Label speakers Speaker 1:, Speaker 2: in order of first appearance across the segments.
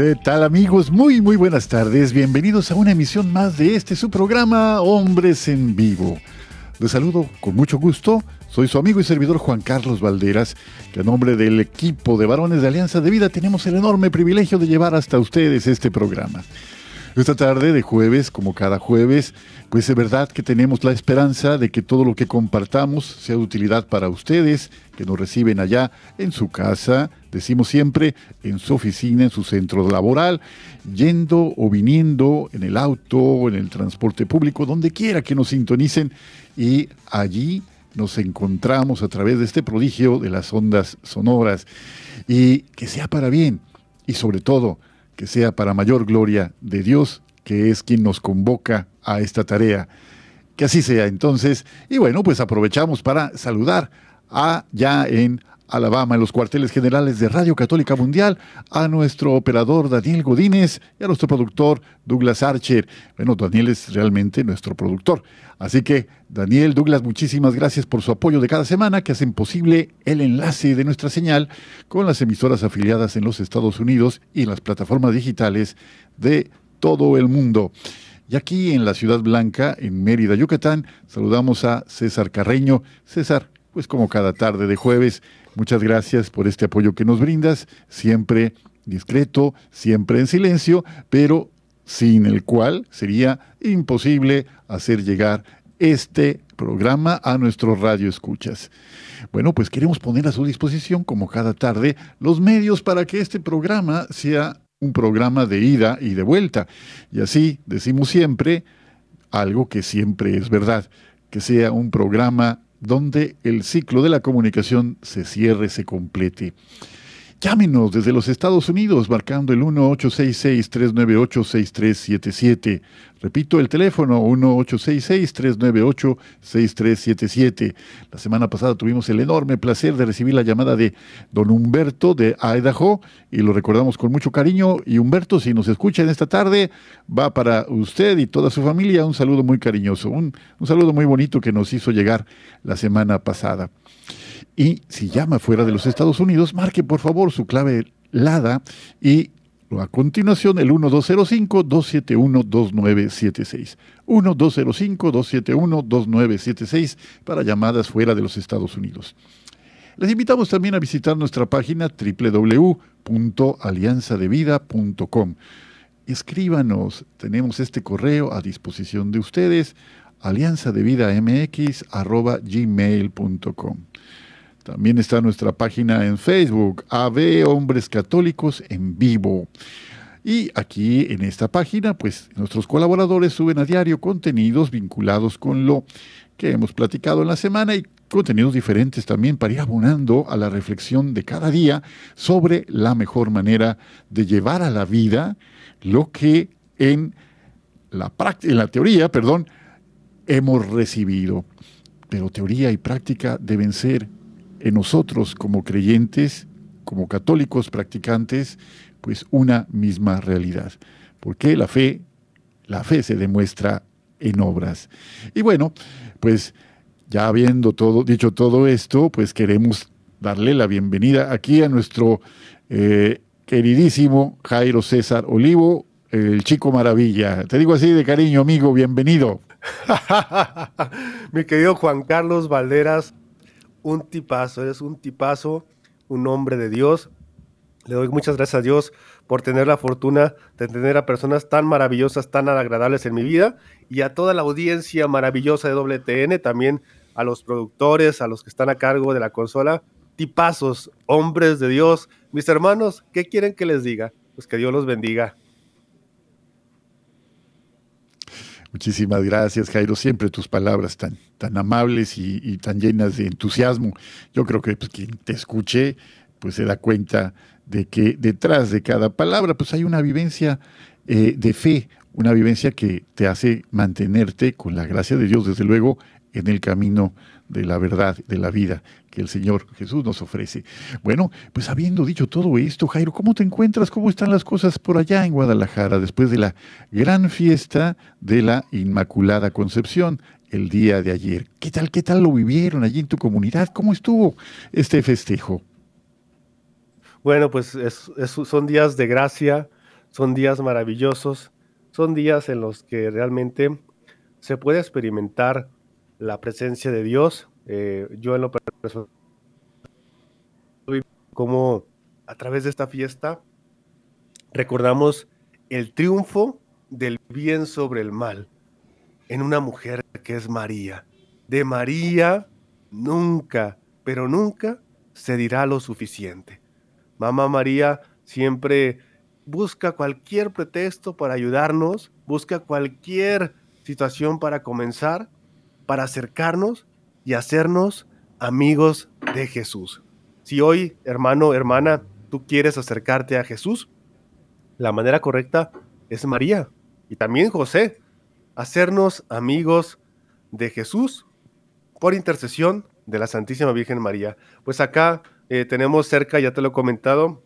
Speaker 1: ¿Qué tal amigos? Muy muy buenas tardes. Bienvenidos a una emisión más de este su programa Hombres en Vivo. Les saludo con mucho gusto. Soy su amigo y servidor Juan Carlos Valderas, que a nombre del equipo de varones de Alianza de Vida tenemos el enorme privilegio de llevar hasta ustedes este programa. Esta tarde de jueves, como cada jueves, pues es verdad que tenemos la esperanza de que todo lo que compartamos sea de utilidad para ustedes, que nos reciben allá en su casa, decimos siempre, en su oficina, en su centro laboral, yendo o viniendo en el auto, en el transporte público, donde quiera que nos sintonicen. Y allí nos encontramos a través de este prodigio de las ondas sonoras. Y que sea para bien y sobre todo que sea para mayor gloria de Dios, que es quien nos convoca a esta tarea. Que así sea entonces. Y bueno, pues aprovechamos para saludar a ya en Alabama, en los cuarteles generales de Radio Católica Mundial, a nuestro operador Daniel Godínez y a nuestro productor Douglas Archer. Bueno, Daniel es realmente nuestro productor. Así que, Daniel, Douglas, muchísimas gracias por su apoyo de cada semana que hacen posible el enlace de nuestra señal con las emisoras afiliadas en los Estados Unidos y en las plataformas digitales de todo el mundo. Y aquí en la Ciudad Blanca, en Mérida, Yucatán, saludamos a César Carreño. César, pues como cada tarde de jueves, Muchas gracias por este apoyo que nos brindas, siempre discreto, siempre en silencio, pero sin el cual sería imposible hacer llegar este programa a nuestro radio escuchas. Bueno, pues queremos poner a su disposición, como cada tarde, los medios para que este programa sea un programa de ida y de vuelta. Y así decimos siempre algo que siempre es verdad, que sea un programa donde el ciclo de la comunicación se cierre, se complete. Llámenos desde los Estados Unidos marcando el 1-866-398-6377. Repito el teléfono 1-866-398-6377. La semana pasada tuvimos el enorme placer de recibir la llamada de don Humberto de Idaho y lo recordamos con mucho cariño. Y Humberto, si nos escucha en esta tarde, va para usted y toda su familia un saludo muy cariñoso, un, un saludo muy bonito que nos hizo llegar la semana pasada. Y si llama fuera de los Estados Unidos, marque por favor su clave LADA y a continuación el 1205-271-2976. 1205-271-2976 para llamadas fuera de los Estados Unidos. Les invitamos también a visitar nuestra página www.alianzadevida.com. Escríbanos, tenemos este correo a disposición de ustedes, alianzadevidamx.gmail.com. También está nuestra página en Facebook, AB Hombres Católicos en Vivo. Y aquí en esta página, pues nuestros colaboradores suben a diario contenidos vinculados con lo que hemos platicado en la semana y contenidos diferentes también para ir abonando a la reflexión de cada día sobre la mejor manera de llevar a la vida lo que en la, en la teoría, perdón, hemos recibido. Pero teoría y práctica deben ser en nosotros como creyentes, como católicos practicantes, pues una misma realidad. Porque la fe, la fe se demuestra en obras. Y bueno, pues ya habiendo todo, dicho todo esto, pues queremos darle la bienvenida aquí a nuestro eh, queridísimo Jairo César Olivo, el chico maravilla. Te digo así de cariño, amigo, bienvenido.
Speaker 2: Mi querido Juan Carlos Valderas, un tipazo, eres un tipazo, un hombre de Dios. Le doy muchas gracias a Dios por tener la fortuna de tener a personas tan maravillosas, tan agradables en mi vida y a toda la audiencia maravillosa de WTN, también a los productores, a los que están a cargo de la consola, tipazos, hombres de Dios. Mis hermanos, ¿qué quieren que les diga? Pues que Dios los bendiga.
Speaker 1: Muchísimas gracias, Jairo. Siempre tus palabras tan, tan amables y, tan llenas de entusiasmo. Yo creo que pues, quien te escuche, pues se da cuenta de que detrás de cada palabra, pues hay una vivencia eh, de fe, una vivencia que te hace mantenerte con la gracia de Dios, desde luego, en el camino de la verdad, de la vida que el Señor Jesús nos ofrece. Bueno, pues habiendo dicho todo esto, Jairo, ¿cómo te encuentras? ¿Cómo están las cosas por allá en Guadalajara después de la gran fiesta de la Inmaculada Concepción el día de ayer? ¿Qué tal, qué tal lo vivieron allí en tu comunidad? ¿Cómo estuvo este festejo?
Speaker 2: Bueno, pues son días de gracia, son días maravillosos, son días en los que realmente se puede experimentar la presencia de Dios. Eh, yo en lo personal, como a través de esta fiesta recordamos el triunfo del bien sobre el mal en una mujer que es María. De María nunca, pero nunca se dirá lo suficiente. Mamá María siempre busca cualquier pretexto para ayudarnos, busca cualquier situación para comenzar para acercarnos y hacernos amigos de Jesús. Si hoy, hermano, hermana, tú quieres acercarte a Jesús, la manera correcta es María y también José, hacernos amigos de Jesús por intercesión de la Santísima Virgen María. Pues acá eh, tenemos cerca, ya te lo he comentado,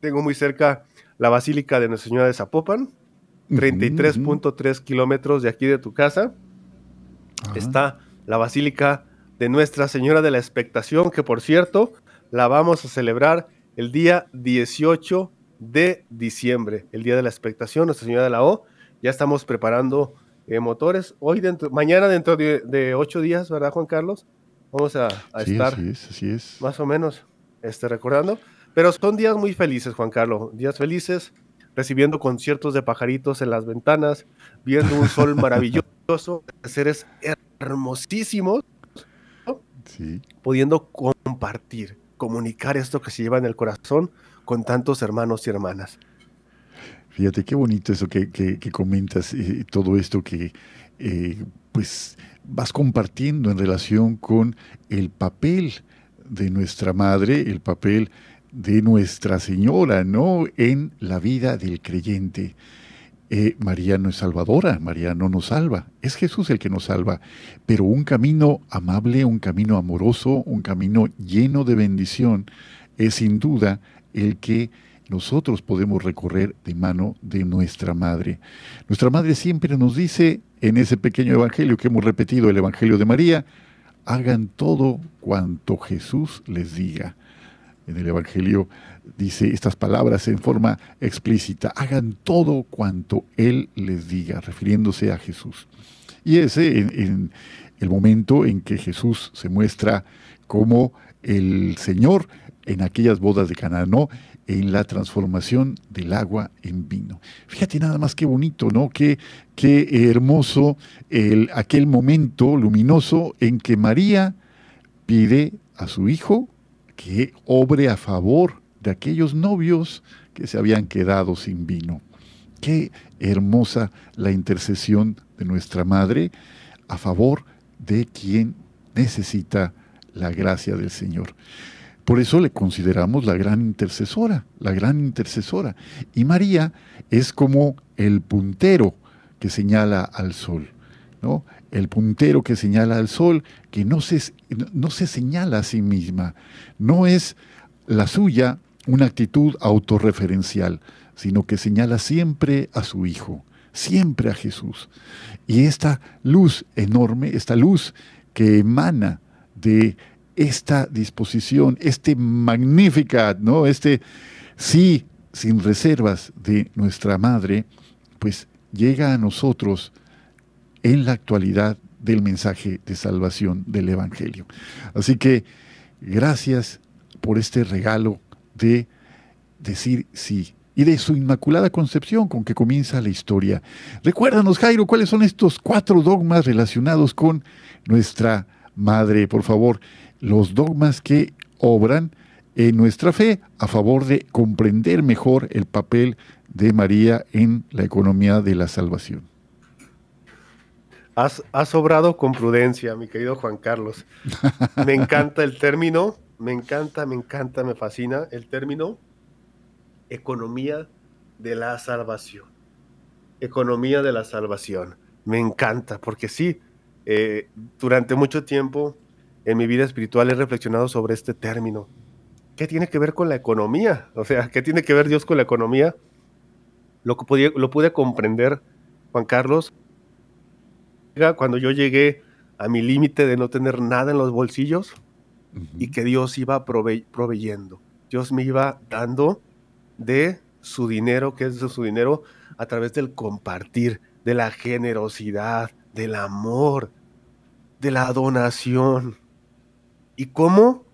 Speaker 2: tengo muy cerca la Basílica de Nuestra Señora de Zapopan, 33.3 kilómetros de aquí de tu casa está la Basílica de Nuestra Señora de la Expectación, que por cierto, la vamos a celebrar el día 18 de diciembre, el día de la expectación, Nuestra Señora de la O. Ya estamos preparando eh, motores. Hoy, dentro, mañana, dentro de, ocho días, ¿verdad, Juan Carlos? Vamos a, estar
Speaker 1: así es,
Speaker 2: más o menos este, recordando. Pero son días muy felices, Juan Carlos, días felices, recibiendo conciertos de pajaritos en las ventanas, viendo un sol maravilloso, seres hermosísimos, pudiendo compartir, comunicar esto que se lleva en el corazón con tantos hermanos y hermanas.
Speaker 1: Fíjate qué bonito eso que, comentas, eh, todo esto que eh, pues vas compartiendo en relación con el papel de nuestra madre, el papel de Nuestra Señora, ¿no? En la vida del creyente. Eh, María no es salvadora, María no nos salva, es Jesús el que nos salva, pero un camino amable, un camino amoroso, un camino lleno de bendición, es sin duda el que nosotros podemos recorrer de mano de nuestra Madre. Nuestra Madre siempre nos dice en ese pequeño Evangelio que hemos repetido, el Evangelio de María, hagan todo cuanto Jesús les diga. En el Evangelio dice estas palabras en forma explícita, hagan todo cuanto Él les diga, refiriéndose a Jesús. Y ese en, el momento en que Jesús se muestra como el Señor en aquellas bodas de Canaán, ¿no? en la transformación del agua en vino. Fíjate nada más qué bonito, ¿no? Qué, qué hermoso el, aquel momento luminoso en que María pide a su hijo que obre a favor de aquellos novios que se habían quedado sin vino. Qué hermosa la intercesión de nuestra Madre a favor de quien necesita la gracia del Señor. Por eso le consideramos la gran intercesora, la gran intercesora. Y María es como el puntero que señala al sol, ¿no? El puntero que señala al sol, que no se, no se señala a sí misma, no es la suya una actitud autorreferencial, sino que señala siempre a su Hijo, siempre a Jesús. Y esta luz enorme, esta luz que emana de esta disposición, este magnífica, ¿no? Este sí sin reservas de nuestra madre, pues llega a nosotros en la actualidad del mensaje de salvación del Evangelio. Así que gracias por este regalo de decir sí y de su inmaculada concepción con que comienza la historia. Recuérdanos, Jairo, cuáles son estos cuatro dogmas relacionados con nuestra Madre, por favor, los dogmas que obran en nuestra fe a favor de comprender mejor el papel de María en la economía de la salvación.
Speaker 2: Has, has obrado con prudencia, mi querido Juan Carlos. Me encanta el término, me encanta, me encanta, me fascina el término economía de la salvación. Economía de la salvación. Me encanta, porque sí, eh, durante mucho tiempo en mi vida espiritual he reflexionado sobre este término. ¿Qué tiene que ver con la economía? O sea, ¿qué tiene que ver Dios con la economía? Lo, que lo pude comprender, Juan Carlos, cuando yo llegué a mi límite de no tener nada en los bolsillos y que Dios iba proveyendo. Dios me iba dando de su dinero, que es de su dinero, a través del compartir, de la generosidad, del amor, de la donación. Y cómo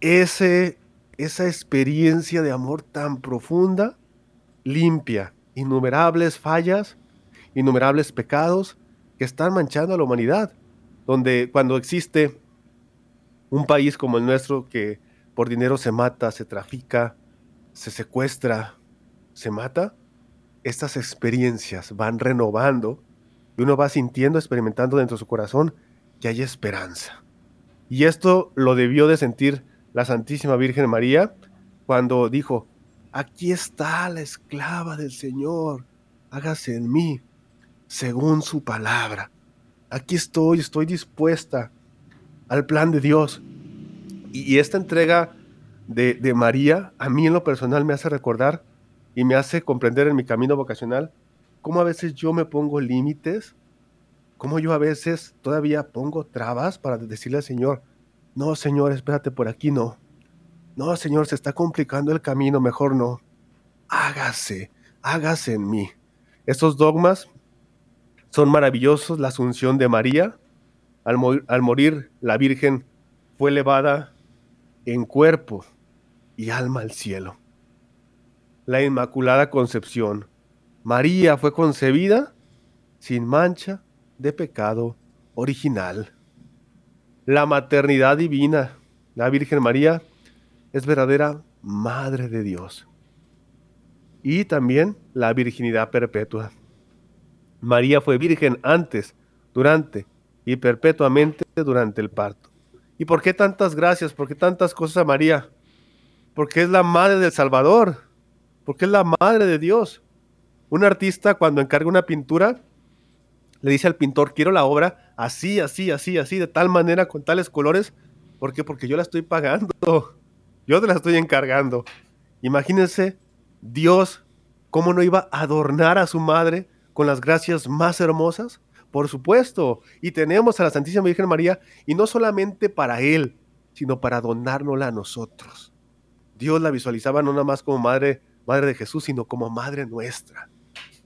Speaker 2: ese, esa experiencia de amor tan profunda limpia innumerables fallas, innumerables pecados que están manchando a la humanidad. Donde cuando existe un país como el nuestro que por dinero se mata, se trafica, se secuestra, se mata, estas experiencias van renovando y uno va sintiendo, experimentando dentro de su corazón que hay esperanza. Y esto lo debió de sentir la Santísima Virgen María cuando dijo, aquí está la esclava del Señor, hágase en mí según su palabra. Aquí estoy, estoy dispuesta al plan de Dios. Y, esta entrega de, de María a mí en lo personal me hace recordar y me hace comprender en mi camino vocacional cómo a veces yo me pongo límites como yo a veces todavía pongo trabas para decirle al Señor, no, Señor, espérate por aquí, no. No, Señor, se está complicando el camino, mejor no. Hágase, hágase en mí. Estos dogmas son maravillosos. La asunción de María, al, al morir, la Virgen fue elevada en cuerpo y alma al cielo. La Inmaculada Concepción. María fue concebida sin mancha de pecado original. La maternidad divina, la Virgen María, es verdadera Madre de Dios. Y también la virginidad perpetua. María fue virgen antes, durante y perpetuamente durante el parto. ¿Y por qué tantas gracias? ¿Por qué tantas cosas a María? Porque es la madre del Salvador, porque es la madre de Dios. Un artista cuando encarga una pintura le dice al pintor, quiero la obra así, así, así, así, de tal manera, con tales colores. ¿Por qué? Porque yo la estoy pagando. Yo te la estoy encargando. Imagínense, Dios, ¿cómo no iba a adornar a su madre con las gracias más hermosas? Por supuesto. Y tenemos a la Santísima Virgen María, y no solamente para Él, sino para donárnosla a nosotros. Dios la visualizaba no nada más como madre, madre de Jesús, sino como madre nuestra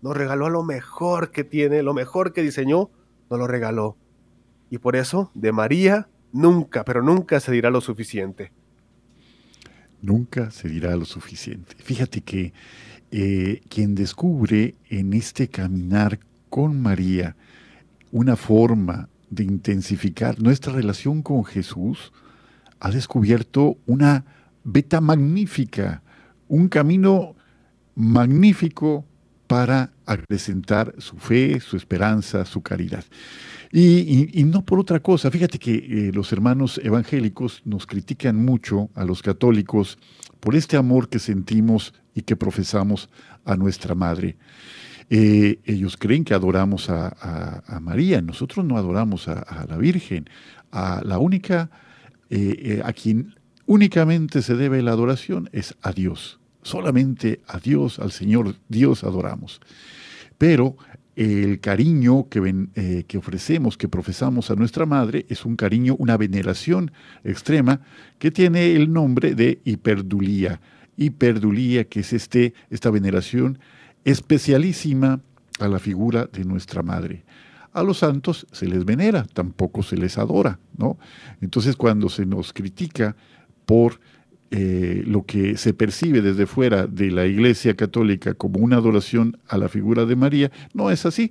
Speaker 2: nos regaló lo mejor que tiene, lo mejor que diseñó, nos lo regaló. Y por eso, de María, nunca, pero nunca se dirá lo suficiente.
Speaker 1: Nunca se dirá lo suficiente. Fíjate que eh, quien descubre en este caminar con María una forma de intensificar nuestra relación con Jesús, ha descubierto una beta magnífica, un camino magnífico para acrecentar su fe, su esperanza, su caridad. Y, no por otra cosa, fíjate que eh, los hermanos evangélicos nos critican mucho a los católicos por este amor que sentimos y que profesamos a nuestra Madre. Eh, ellos creen que adoramos a, María, nosotros no adoramos a, la Virgen, a la única, eh, a quien únicamente se debe la adoración es a Dios. Solamente a Dios, al Señor Dios adoramos. Pero el cariño que, eh, que, ofrecemos, que profesamos a nuestra madre, es un cariño, una veneración extrema que tiene el nombre de hiperdulía. Hiperdulía, que es este, esta veneración especialísima a la figura de nuestra madre. A los santos se les venera, tampoco se les adora, ¿no? Entonces, cuando se nos critica por eh, lo que se percibe desde fuera de la Iglesia Católica como una adoración a la figura de María, no es así.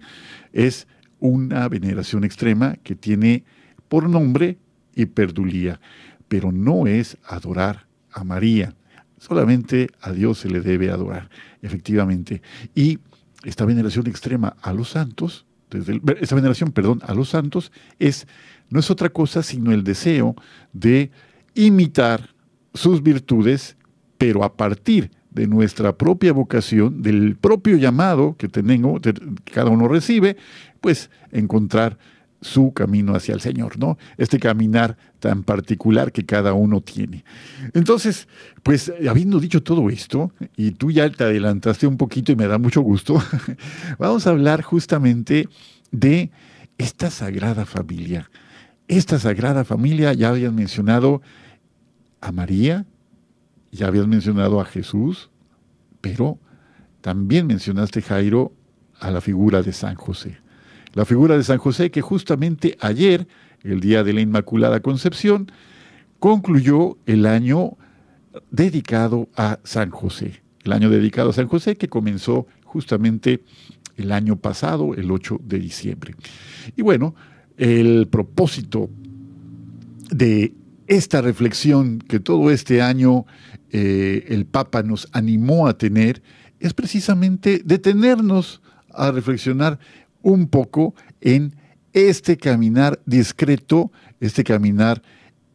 Speaker 1: Es una veneración extrema que tiene por nombre y perdulía, pero no es adorar a María. Solamente a Dios se le debe adorar, efectivamente. Y esta veneración extrema a los santos, desde esta veneración, perdón, a los santos, es, no es otra cosa sino el deseo de imitar sus virtudes, pero a partir de nuestra propia vocación, del propio llamado que tenemos, que cada uno recibe, pues encontrar su camino hacia el Señor, ¿no? Este caminar tan particular que cada uno tiene. Entonces, pues habiendo dicho todo esto, y tú ya te adelantaste un poquito y me da mucho gusto, vamos a hablar justamente de esta sagrada familia. Esta sagrada familia, ya habían mencionado a María, ya habías mencionado a Jesús, pero también mencionaste, Jairo, a la figura de San José. La figura de San José que justamente ayer, el día de la Inmaculada Concepción, concluyó el año dedicado a San José. El año dedicado a San José que comenzó justamente el año pasado, el 8 de diciembre. Y bueno, el propósito de esta reflexión que todo este año eh, el Papa nos animó a tener es precisamente detenernos a reflexionar un poco en este caminar discreto, este caminar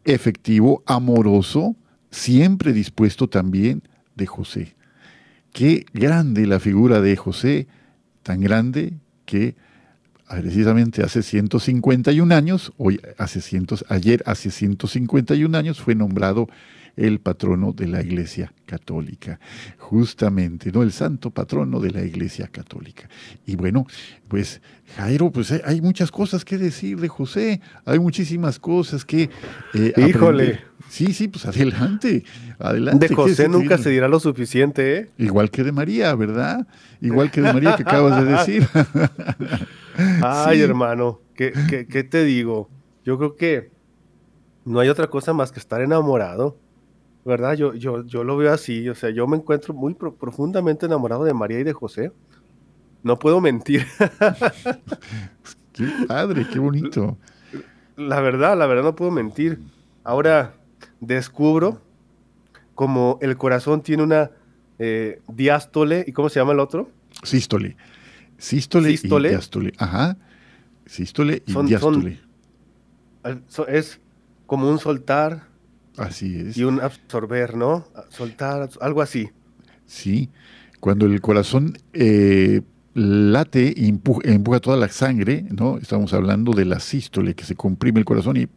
Speaker 1: efectivo, amoroso, siempre dispuesto también de José. Qué grande la figura de José, tan grande que precisamente hace 151 años, hoy hace cientos, ayer hace 151 años fue nombrado el patrono de la Iglesia Católica, justamente, ¿no? El santo patrono de la Iglesia Católica. Y bueno, pues Jairo, pues eh, hay muchas cosas que decir de José, hay muchísimas cosas que...
Speaker 2: Eh, Híjole.
Speaker 1: Sí, sí, pues adelante, adelante.
Speaker 2: De José nunca se dirá lo suficiente, ¿eh?
Speaker 1: Igual que de María, ¿verdad? Igual que de María que acabas de decir.
Speaker 2: Ay, hermano, ¿qué, qué te digo? Yo creo que no hay otra cosa más que estar enamorado ¿verdad? Yo, yo, yo lo veo así, o sea, yo me encuentro muy profundamente enamorado de María y de José. No puedo mentir.
Speaker 1: qué padre, qué bonito.
Speaker 2: La verdad, la verdad no puedo mentir. Ahora descubro como el corazón tiene una eh, diástole, ¿y cómo se llama el otro?
Speaker 1: Sístole. Sístole, y diástole. Ajá. Sístole y diástole.
Speaker 2: es como un soltar,
Speaker 1: Así es.
Speaker 2: Y un absorber, ¿no? Soltar, algo así.
Speaker 1: Sí, cuando el corazón eh, late e empuja, toda la sangre, ¿no? Estamos hablando de la sístole, que se comprime el corazón y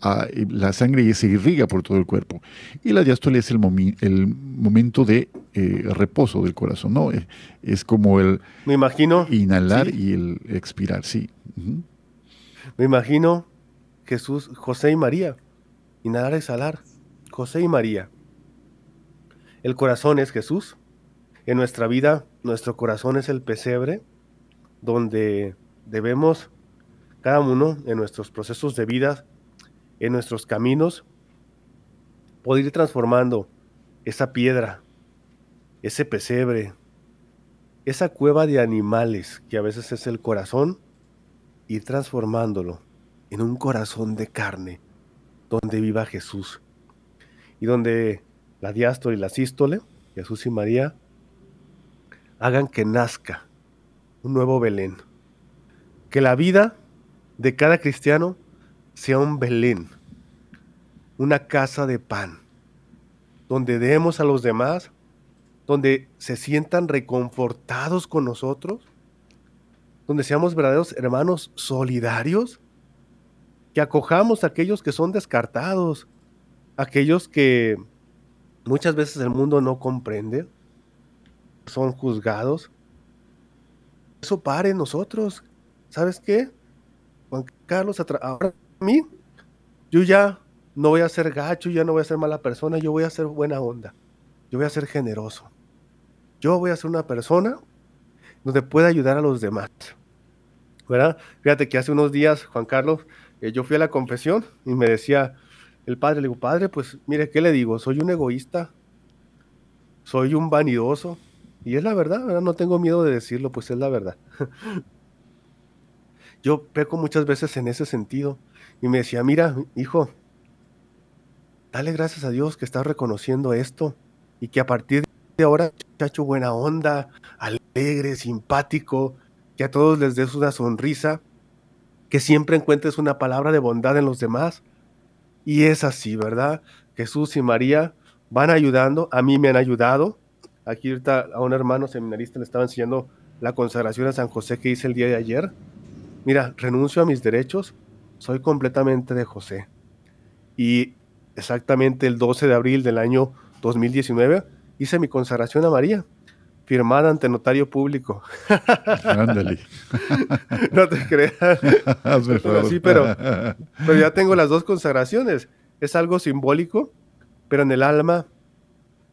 Speaker 1: la sangre se irriga por todo el cuerpo. Y la diástole es el, el momento de eh, reposo del corazón, ¿no? Eh, es como el...
Speaker 2: Me imagino...
Speaker 1: Inhalar y el expirar, sí.
Speaker 2: Me imagino Jesús, José y María inhalar, exhalar. José y María. El corazón es Jesús. En nuestra vida, nuestro corazón es el pesebre donde debemos, cada uno en nuestros procesos de vida, en nuestros caminos, poder ir transformando esa piedra, ese pesebre, esa cueva de animales que a veces es el corazón, ir transformándolo en un corazón de carne donde viva Jesús y donde la diástole y la sístole, Jesús y María, hagan que nazca un nuevo Belén. Que la vida de cada cristiano sea un Belén, una casa de pan, donde demos a los demás, donde se sientan reconfortados con nosotros, donde seamos verdaderos hermanos solidarios que acojamos a aquellos que son descartados, aquellos que muchas veces el mundo no comprende, son juzgados. Eso pare nosotros. ¿Sabes qué? Juan Carlos, ahora mí, yo ya no voy a ser gacho, ya no voy a ser mala persona, yo voy a ser buena onda, yo voy a ser generoso. Yo voy a ser una persona donde pueda ayudar a los demás. ¿Verdad? Fíjate que hace unos días, Juan Carlos, eh, yo fui a la confesión y me decía el padre, le digo, padre, pues mire, ¿qué le digo? Soy un egoísta, soy un vanidoso. Y es la verdad, ¿verdad? no tengo miedo de decirlo, pues es la verdad. yo peco muchas veces en ese sentido. Y me decía, mira, hijo, dale gracias a Dios que estás reconociendo esto y que a partir de ahora, muchacho, buena onda, alegre, simpático, que a todos les des una sonrisa, que siempre encuentres una palabra de bondad en los demás. Y es así, ¿verdad? Jesús y María van ayudando, a mí me han ayudado. Aquí ahorita a un hermano seminarista le estaba enseñando la consagración a San José que hice el día de ayer. Mira, renuncio a mis derechos, soy completamente de José. Y exactamente el 12 de abril del año 2019 hice mi consagración a María, firmada ante notario público.
Speaker 1: Ándale.
Speaker 2: no te creas. pero sí, pero, pero ya tengo las dos consagraciones. Es algo simbólico, pero en el alma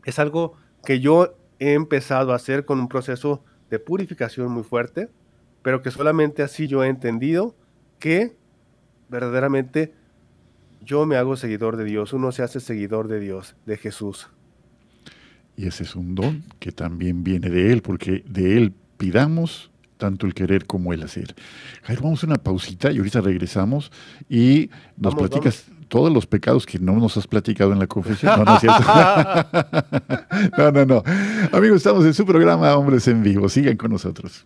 Speaker 2: es algo que yo he empezado a hacer con un proceso de purificación muy fuerte, pero que solamente así yo he entendido que verdaderamente yo me hago seguidor de Dios, uno se hace seguidor de Dios, de Jesús.
Speaker 1: Y ese es un don que también viene de Él, porque de Él pidamos tanto el querer como el hacer. Jairo, vamos a una pausita y ahorita regresamos y nos platicas todos los pecados que no nos has platicado en la confesión. No, no es cierto. no, no, no. Amigos, estamos en su programa Hombres en Vivo. Sigan con nosotros.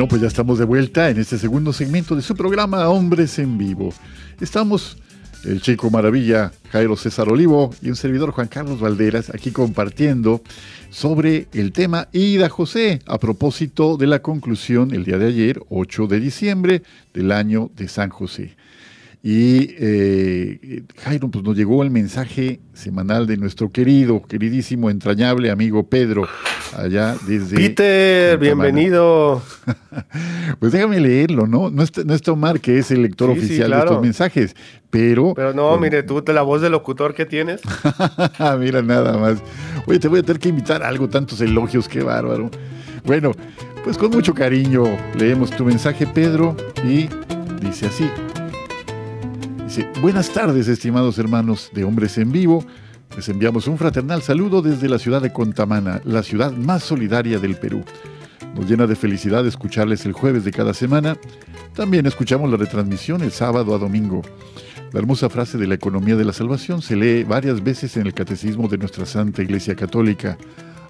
Speaker 1: Bueno, pues ya estamos de vuelta en este segundo segmento de su programa Hombres en Vivo. Estamos el chico maravilla Jairo César Olivo y un servidor Juan Carlos Valderas aquí compartiendo sobre el tema Ida José a propósito de la conclusión el día de ayer, 8 de diciembre del año de San José. Y eh, Jairo, pues nos llegó el mensaje semanal de nuestro querido, queridísimo, entrañable amigo Pedro, allá desde...
Speaker 2: Peter, bienvenido.
Speaker 1: pues déjame leerlo, ¿no? No es, no Omar, que es el lector oficial de estos mensajes, pero...
Speaker 2: Pero no, mire, tú, la voz de locutor que tienes.
Speaker 1: Mira, nada más. Oye, te voy a tener que invitar algo, tantos elogios, qué bárbaro. Bueno, pues con mucho cariño leemos tu mensaje, Pedro, y dice así buenas tardes, estimados hermanos de Hombres en Vivo. Les enviamos un fraternal saludo desde la ciudad de Contamana, la ciudad más solidaria del Perú. Nos llena de felicidad escucharles el jueves de cada semana. También escuchamos la retransmisión el sábado a domingo. La hermosa frase de la economía de la salvación se lee varias veces en el catecismo de nuestra Santa Iglesia Católica.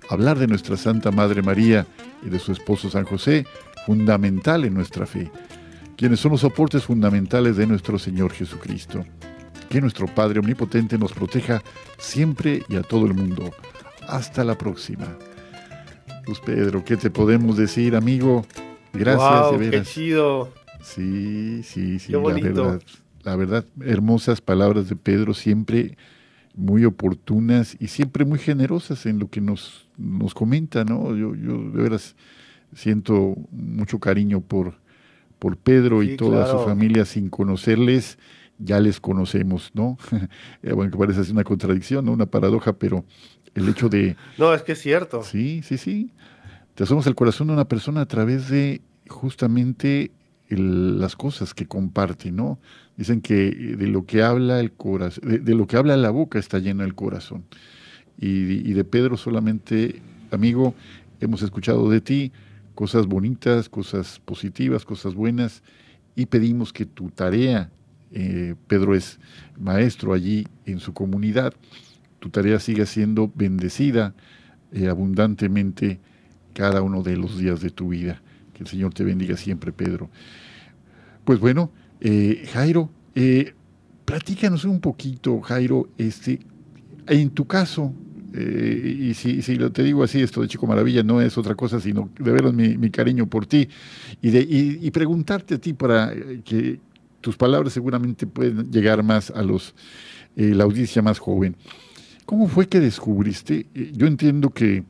Speaker 1: Hablar de nuestra Santa Madre María y de su esposo San José, fundamental en nuestra fe quienes son los soportes fundamentales de nuestro Señor Jesucristo. Que nuestro Padre Omnipotente nos proteja siempre y a todo el mundo. Hasta la próxima. Pues Pedro, ¿qué te podemos decir, amigo? Gracias,
Speaker 2: de Qué chido.
Speaker 1: Sí, sí, sí, la verdad. La verdad, hermosas palabras de Pedro, siempre muy oportunas y siempre muy generosas en lo que nos, nos comenta, ¿no? Yo, yo de veras siento mucho cariño por, por Pedro y toda su familia sin conocerles, ya les conocemos, ¿no? Eh, bueno, que parece una contradicción, ¿no? Una paradoja, pero el hecho de...
Speaker 2: No, es que es cierto.
Speaker 1: Sí, sí, sí. Te asomas el corazón de una persona a través de justamente las cosas que comparte, ¿no? Dicen que de lo que habla el corazón, de, lo que habla la boca está lleno el corazón. Y, y de Pedro solamente, amigo, hemos escuchado de ti, cosas bonitas, cosas positivas, cosas buenas, y pedimos que tu tarea, eh, Pedro es maestro allí en su comunidad, tu tarea siga siendo bendecida eh, abundantemente cada uno de los días de tu vida. Que el Señor te bendiga siempre, Pedro. Pues bueno, eh, Jairo, platícanos un poquito, Jairo, este, en tu caso, y si, si te digo así, esto de Chico Maravilla no es otra cosa, sino de veras mi, cariño por ti y, de, y, preguntarte a ti para que tus palabras seguramente pueden llegar más a los eh, la audiencia más joven. ¿Cómo fue que descubriste? Eh, yo entiendo que,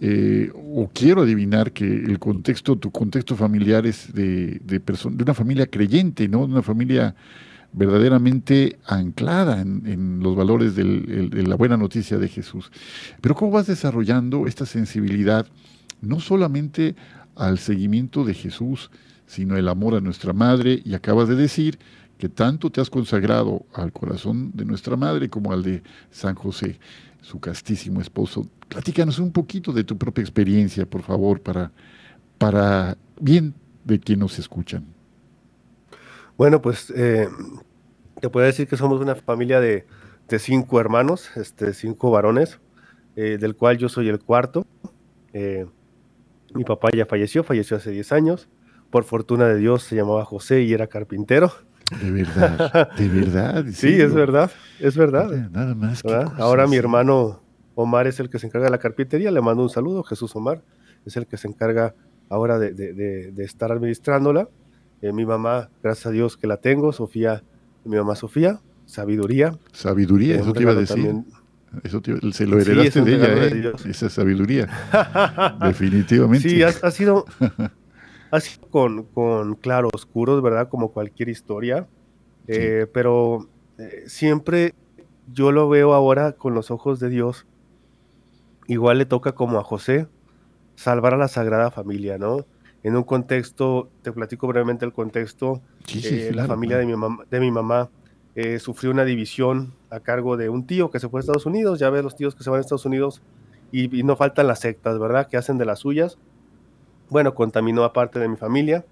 Speaker 1: eh, o quiero adivinar que el contexto, tu contexto familiar es de, de, de una familia creyente, ¿no? De una familia verdaderamente anclada en, los valores de la buena noticia de Jesús. Pero ¿cómo vas desarrollando esta sensibilidad no solamente al seguimiento de Jesús, sino el amor a nuestra madre? Y acabas de decir que tanto te has consagrado al corazón de nuestra madre como al de San José, su castísimo esposo. Platícanos un poquito de tu propia experiencia, por favor, para, para bien de quienes nos escuchan.
Speaker 2: Bueno, pues eh, te puedo decir que somos una familia de, cinco hermanos, este, cinco varones, eh, del cual yo soy el cuarto. Eh, mi papá ya falleció, falleció hace 10 años. Por fortuna de Dios se llamaba José y era carpintero.
Speaker 1: De verdad, de verdad.
Speaker 2: Sí, es verdad, es verdad.
Speaker 1: Nada más.
Speaker 2: Ahora mi hermano Omar es el que se encarga de la carpintería, le mando un saludo, Jesús Omar, es el que se encarga ahora de, estar administrándola. Eh, mi mamá, gracias a Dios que la tengo, Sofía, mi mamá Sofía, sabiduría.
Speaker 1: Sabiduría, eso te iba a decir. Eso se lo heredaste de ella, ¿eh? esa sabiduría. Definitivamente.
Speaker 2: Sí, ha, sido, así con, con claroscuros, ¿verdad? Como cualquier historia. Eh, pero eh, siempre yo lo veo ahora con los ojos de Dios. Igual le toca como a José salvar a la Sagrada Familia, ¿no? En un contexto, te platico brevemente el contexto, eh, la familia de mi, mamá, de mi mamá sufrió una división a cargo de un tío que se fue a Estados Unidos, ya ves los tíos que se van a Estados Unidos y, y no faltan las sectas, ¿verdad? Que hacen de las suyas bueno, contaminó a parte de mi familia,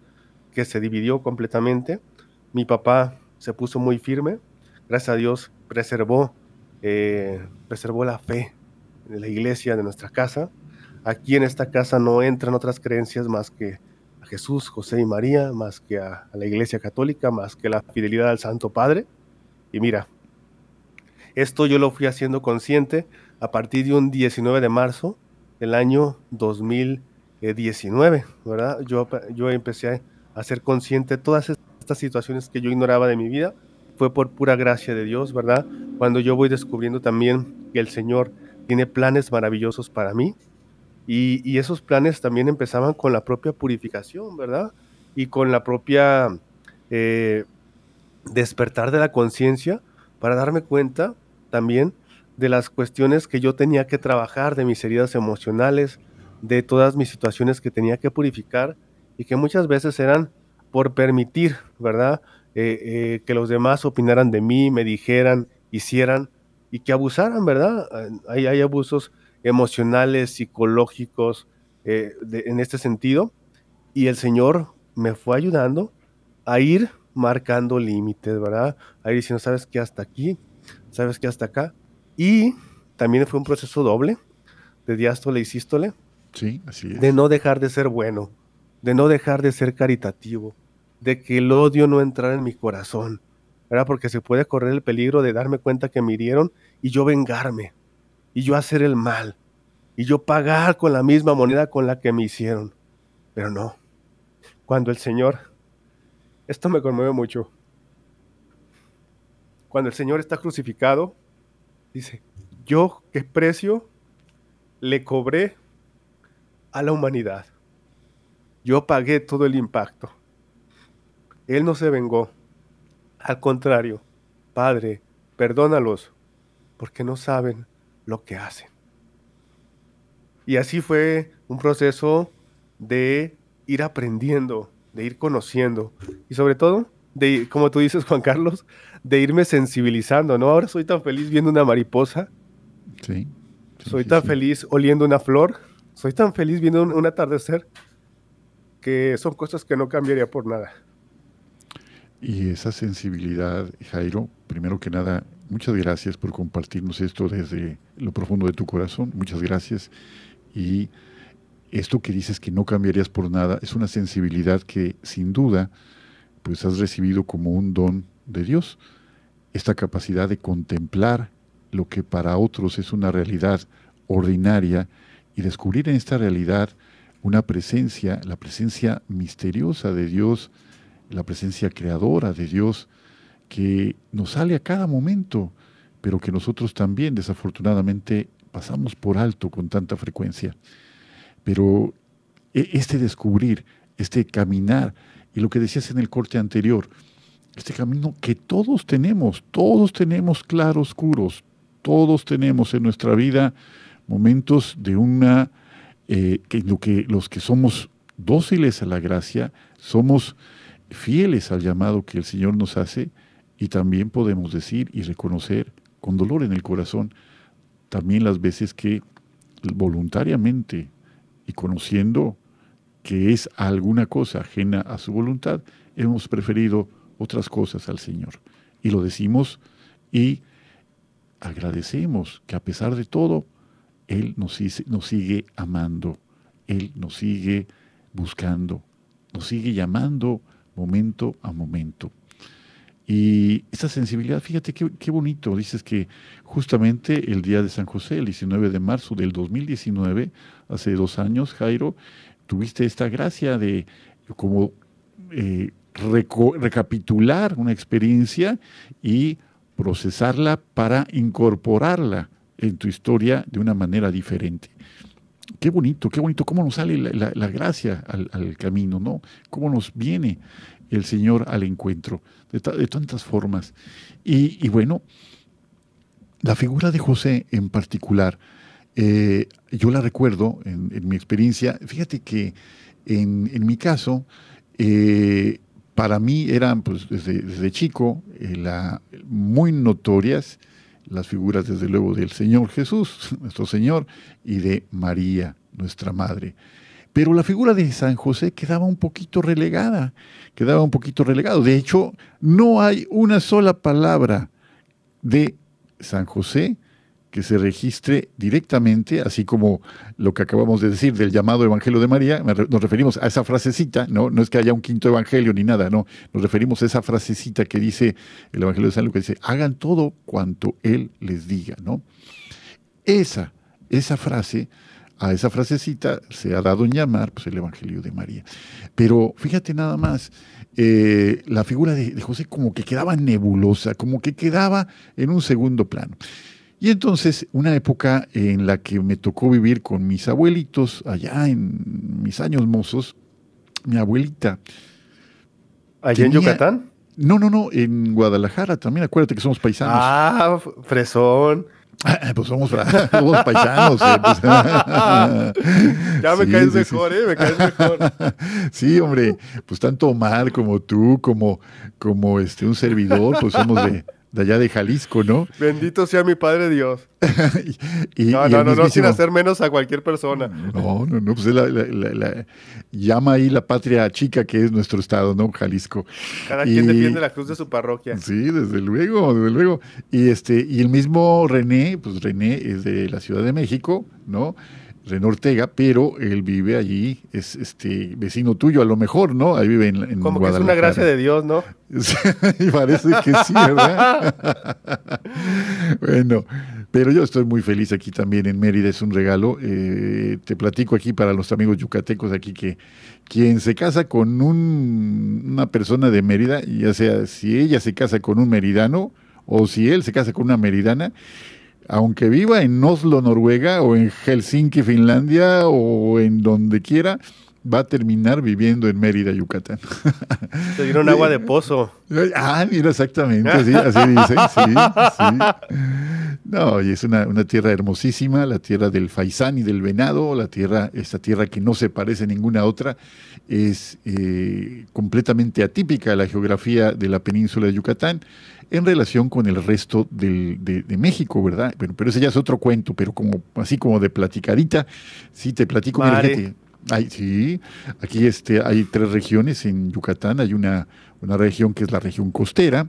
Speaker 2: que se dividió completamente. Mi papá se puso muy firme, gracias a Dios preservó, eh, preservó la fe de la iglesia, de nuestra casa. Aquí en esta casa no entran otras creencias más que a Jesús, José y María, más que a, la iglesia católica, más que la fidelidad al Santo Padre. Y mira, esto yo lo fui haciendo consciente a partir de un 19 de marzo del año 2000. 19, ¿verdad? Yo, yo empecé a ser consciente de todas estas situaciones que yo ignoraba de mi vida. Fue por pura gracia de Dios, ¿verdad? Cuando yo voy descubriendo también que el Señor tiene planes maravillosos para mí. Y, esos planes también empezaban con la propia purificación, ¿verdad? Y con la propia eh, despertar de la conciencia para darme cuenta también de las cuestiones que yo tenía que trabajar, de mis heridas emocionales, de todas mis situaciones que tenía que purificar y que muchas veces eran por permitir, ¿verdad? Eh, eh, que los demás opinaran de mí, me dijeran, hicieran y que abusaran, ¿verdad? Hay, hay abusos emocionales, psicológicos eh, en este sentido y el Señor me fue ayudando a ir marcando límites, ¿verdad? A ir diciendo, ¿sabes qué? Hasta aquí, ¿sabes qué? Hasta acá. Y también fue un proceso doble de diástole y sístole de no dejar de ser bueno, de no dejar de ser caritativo, de que el odio no entrara en mi corazón, ¿verdad? Porque se puede correr el peligro de darme cuenta que me hirieron y yo vengarme, y yo hacer el mal, y yo pagar con la misma moneda con la que me hicieron. Pero no, cuando el Señor, esto me conmueve mucho, cuando el Señor está crucificado, dice, yo qué precio le cobré a la humanidad. Yo pagué todo el impacto. Él no se vengó. Al contrario, Padre, perdónalos, porque no saben lo que hacen. Y así fue un proceso de ir aprendiendo, de ir conociendo y sobre todo, de, como tú dices, Juan Carlos, de irme sensibilizando, ¿no? Ahora soy tan feliz viendo una mariposa.
Speaker 1: Sí.
Speaker 2: soy tan feliz oliendo una flor soy tan feliz viendo un, atardecer que son cosas que no cambiaría por nada.
Speaker 1: Y esa sensibilidad, Jairo, primero que nada, muchas gracias por compartirnos esto desde lo profundo de tu corazón. Muchas gracias. Y esto que dices que no cambiarías por nada es una sensibilidad que sin duda pues has recibido como un don de Dios. Esta capacidad de contemplar lo que para otros es una realidad ordinaria y descubrir en esta realidad una presencia, la presencia misteriosa de Dios, la presencia creadora de Dios, que nos sale a cada momento, pero que nosotros también desafortunadamente pasamos por alto con tanta frecuencia. Pero e, este descubrir, este caminar, y lo que decías en el corte anterior, este camino que todos tenemos, todos tenemos claroscuros, todos tenemos en nuestra vida momentos de una, eh, que, lo que los que somos dóciles a la gracia, somos fieles al llamado que el Señor nos hace y también podemos decir y reconocer con dolor en el corazón también las veces que voluntariamente y conociendo que es alguna cosa ajena a su voluntad, hemos preferido otras cosas al Señor. Y lo decimos y agradecemos que a pesar de todo, Él nos, nos sigue amando, Él nos sigue buscando, nos sigue llamando momento a momento. Y esa sensibilidad, fíjate qué, qué, bonito, dices que justamente el día de San José, el 19 de marzo del 2019, hace dos años, Jairo, tuviste esta gracia de como eh, recapitular una experiencia y procesarla para incorporarla en tu historia de una manera diferente. Qué bonito, qué bonito, cómo nos sale la, gracia al, camino, ¿no? Cómo nos viene el Señor al encuentro, de, tantas formas. Y, bueno, la figura de José en particular, eh, yo la recuerdo en, mi experiencia, fíjate que en, mi caso, eh, para mí eran pues, desde, chico eh, la, muy notorias las figuras desde luego del Señor Jesús, nuestro Señor, y de María, nuestra Madre. Pero la figura de San José quedaba un poquito relegada, quedaba un poquito relegado. De hecho, no hay una sola palabra de San José que se registre directamente, así como lo que acabamos de decir del llamado Evangelio de María, nos referimos a esa frasecita, no, no es que haya un quinto Evangelio ni nada, no, nos referimos a esa frasecita que dice el Evangelio de San Lucas, dice, hagan todo cuanto Él les diga, ¿no? Esa, esa frase, a esa frasecita se ha dado en llamar pues, el Evangelio de María. Pero fíjate nada más, eh, la figura de José como que quedaba nebulosa, como que quedaba en un segundo plano. Y entonces, una época en la que me tocó vivir con mis abuelitos, allá en mis años mozos, mi abuelita.
Speaker 2: ¿Allá en Yucatán?
Speaker 1: No, no, no, en Guadalajara también, acuérdate que somos paisanos.
Speaker 2: Ah, fresón.
Speaker 1: pues somos, paisanos. Eh, pues.
Speaker 2: ya me caes mejor, ¿eh? Me caes mejor.
Speaker 1: sí, hombre, pues tanto Omar como tú, como, como este, un servidor, pues somos de, de allá de Jalisco, ¿no?
Speaker 2: Bendito sea mi Padre Dios. no, no, no, no, sin hacer menos a cualquier persona.
Speaker 1: No, no, no, pues la, llama ahí la patria chica que es nuestro estado, ¿no? Jalisco.
Speaker 2: Cada quien defiende la cruz de su parroquia.
Speaker 1: Sí, desde luego, desde luego. Y este, y el mismo René, pues René es de la Ciudad de México, ¿no? René Ortega, pero él vive allí, es este vecino tuyo a lo mejor, ¿no? Ahí vive en, en
Speaker 2: Como que es una gracia de Dios, ¿no?
Speaker 1: y parece que sí, ¿verdad? bueno, pero yo estoy muy feliz aquí también en Mérida, es un regalo. Eh, te platico aquí para los amigos yucatecos aquí que quien se casa con una persona de Mérida, ya sea si ella se casa con un meridano o si él se casa con una meridana, aunque viva en Oslo, Noruega, o en Helsinki, Finlandia, o en donde quiera, va a terminar viviendo en Mérida, Yucatán.
Speaker 2: Te dieron agua de pozo.
Speaker 1: Ah, mira, exactamente, así, así dicen, sí, sí. No, y es una, tierra hermosísima, la tierra del faisán y del venado, la tierra, esta tierra que no se parece a ninguna otra, es eh, completamente atípica a la geografía de la península de Yucatán en relación con el resto del, de, México, ¿verdad? Bueno, pero ese ya es otro cuento, pero como así como de platicadita, sí te platico. Mira, sí, aquí este, hay tres regiones en Yucatán, hay una, una región que es la región costera,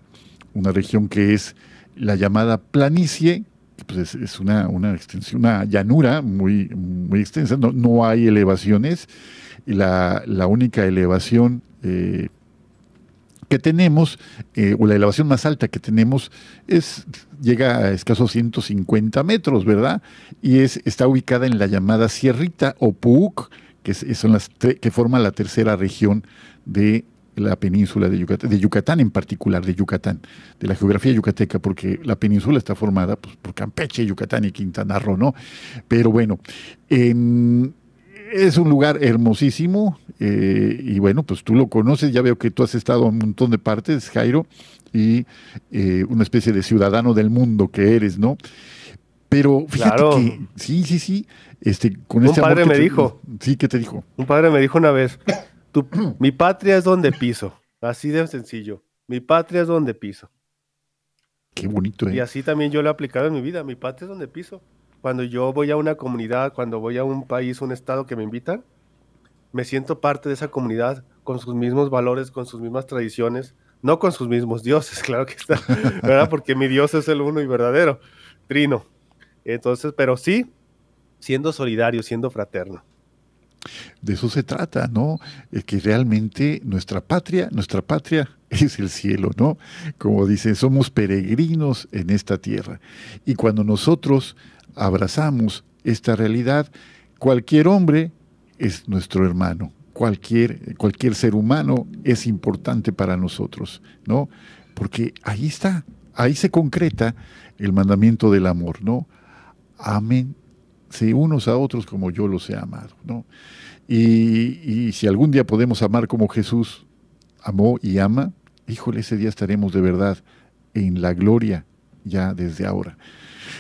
Speaker 1: una región que es la llamada planicie, pues es, una, una, extensión, una llanura muy, muy extensa, no, no hay elevaciones, y la, la única elevación eh, que tenemos, eh, o la elevación más alta que tenemos, es, llega a escasos 150 metros, ¿verdad? Y es, está ubicada en la llamada Sierrita o Puuc, que, son las que forma la tercera región de la península de Yucatán, de Yucatán en particular, de Yucatán, de la geografía yucateca, porque la península está formada pues, por Campeche, Yucatán y Quintana Roo, ¿no? Pero bueno, es un lugar hermosísimo eh, y bueno, pues tú lo conoces, ya veo que tú has estado en un montón de partes, Jairo, y eh, una especie de ciudadano del mundo que eres, ¿no? Pero fíjate que, sí, sí, sí, este, con
Speaker 2: un padre me dijo.
Speaker 1: Sí, ¿qué te dijo?
Speaker 2: Un padre me dijo una vez, mi patria es donde piso. Así de sencillo. Mi patria es donde piso.
Speaker 1: Qué bonito, ¿eh?
Speaker 2: Y así también yo lo he aplicado en mi vida. Mi patria es donde piso. Cuando yo voy a una comunidad, cuando voy a un país, un estado que me invitan, me siento parte de esa comunidad con sus mismos valores, con sus mismas tradiciones, no con sus mismos dioses, claro que está, ¿verdad? Porque mi Dios es el uno y verdadero, trino. Entonces, pero sí, siendo solidario, siendo fraterno.
Speaker 1: De eso se trata, ¿no? Es que realmente nuestra patria, nuestra patria es el cielo, ¿no? Como dicen, somos peregrinos en esta tierra. Y cuando nosotros abrazamos esta realidad, cualquier hombre es nuestro hermano, cualquier, cualquier ser humano es importante para nosotros, ¿no? Porque ahí está, ahí se concreta el mandamiento del amor, ¿no? Amén sí, unos a otros como yo los he amado, ¿no? Y, si algún día podemos amar como Jesús amó y ama, híjole, ese día estaremos de verdad en la gloria ya desde ahora.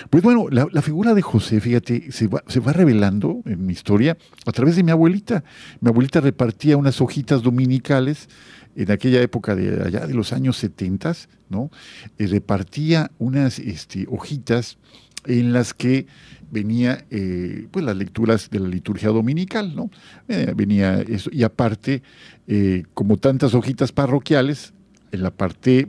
Speaker 1: Pues bueno, la, figura de José, fíjate, se va, se va, revelando en mi historia a través de mi abuelita. Mi abuelita repartía unas hojitas dominicales en aquella época de allá de los años 70, ¿no? Y repartía unas este, hojitas en las que venía eh, pues las lecturas de la liturgia dominical, ¿no? Eh, venía eso, y aparte, eh, como tantas hojitas parroquiales, en la parte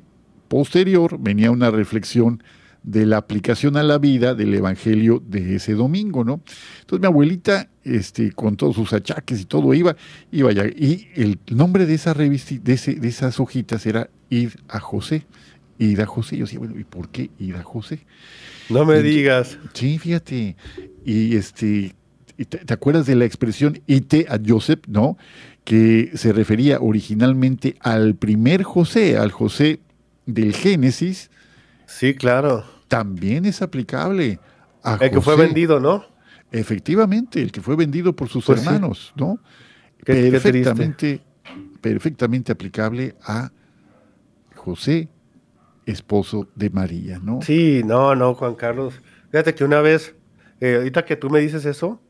Speaker 1: posterior venía una reflexión de la aplicación a la vida del evangelio de ese domingo, ¿no? Entonces mi abuelita, este, con todos sus achaques y todo, iba, iba allá, y el nombre de esa revista, de, de esas hojitas era Ir a José. Ir a José. Yo decía, bueno, ¿y por qué ir a José?
Speaker 2: No me digas.
Speaker 1: Sí, fíjate. Y este, te, acuerdas de la expresión ite a Joseph, no? Que se refería originalmente al primer José, al José del Génesis.
Speaker 2: Sí, claro.
Speaker 1: También es aplicable
Speaker 2: a El que fue vendido, ¿no?
Speaker 1: Efectivamente, el que fue vendido por sus pues hermanos, ¿no? perfectamente, perfectamente aplicable a José esposo de María, ¿no?
Speaker 2: Sí, no, no, Juan Carlos. Fíjate que una vez, eh, ahorita que tú me dices eso,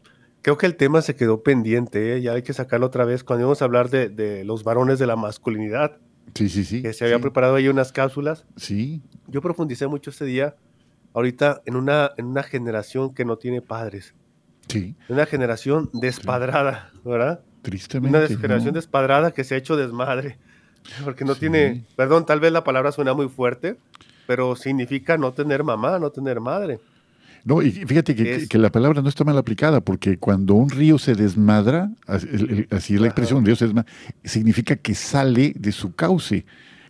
Speaker 2: creo que el tema se quedó pendiente, ¿eh? ya hay que sacarlo otra vez cuando íbamos a hablar de, los varones de la masculinidad.
Speaker 1: Sí, sí, sí.
Speaker 2: Que se había preparado ahí unas cápsulas.
Speaker 1: Sí.
Speaker 2: Yo profundicé mucho este día, ahorita en una, en una generación que no tiene padres.
Speaker 1: Sí.
Speaker 2: Una generación despadrada, ¿verdad?
Speaker 1: Tristemente.
Speaker 2: Una generación despadrada que se ha hecho desmadre. Porque no tiene, perdón, tal vez la palabra suena muy fuerte, pero significa no tener mamá, no tener madre.
Speaker 1: No, y fíjate que, la palabra no está mal aplicada, porque cuando un río se desmadra, así es la expresión, un río se desmadra, significa que sale de su cauce,